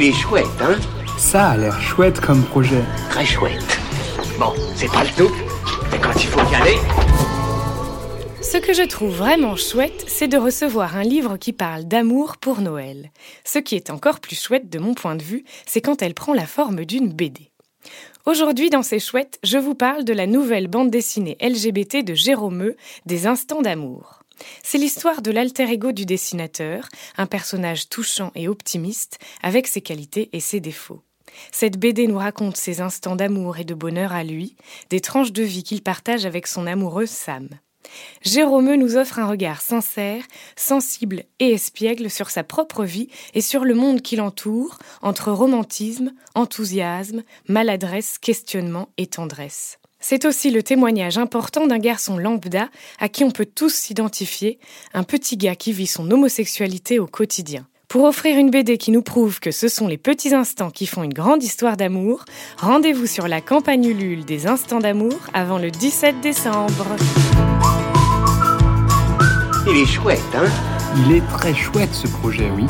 Il est chouette, hein Ça a l'air chouette comme projet. Très chouette. Bon, c'est pas le tout, mais quand il faut y aller... Ce que je trouve vraiment chouette, c'est de recevoir un livre qui parle d'amour pour Noël. Ce qui est encore plus chouette de mon point de vue, c'est quand elle prend la forme d'une BD. Aujourd'hui, dans ces chouettes, je vous parle de la nouvelle bande dessinée LGBT de Jérôme, Des Instants d'amour. C'est l'histoire de l'alter ego du dessinateur, un personnage touchant et optimiste, avec ses qualités et ses défauts. Cette BD nous raconte ses instants d'amour et de bonheur à lui, des tranches de vie qu'il partage avec son amoureuse Sam. Jérôme nous offre un regard sincère, sensible et espiègle sur sa propre vie et sur le monde qui l'entoure, entre romantisme, enthousiasme, maladresse, questionnement et tendresse. C'est aussi le témoignage important d'un garçon lambda à qui on peut tous s'identifier, un petit gars qui vit son homosexualité au quotidien. Pour offrir une BD qui nous prouve que ce sont les petits instants qui font une grande histoire d'amour, rendez-vous sur la campagne Ulule des instants d'amour avant le 17 décembre. Il est chouette, hein? Il est très chouette ce projet, oui.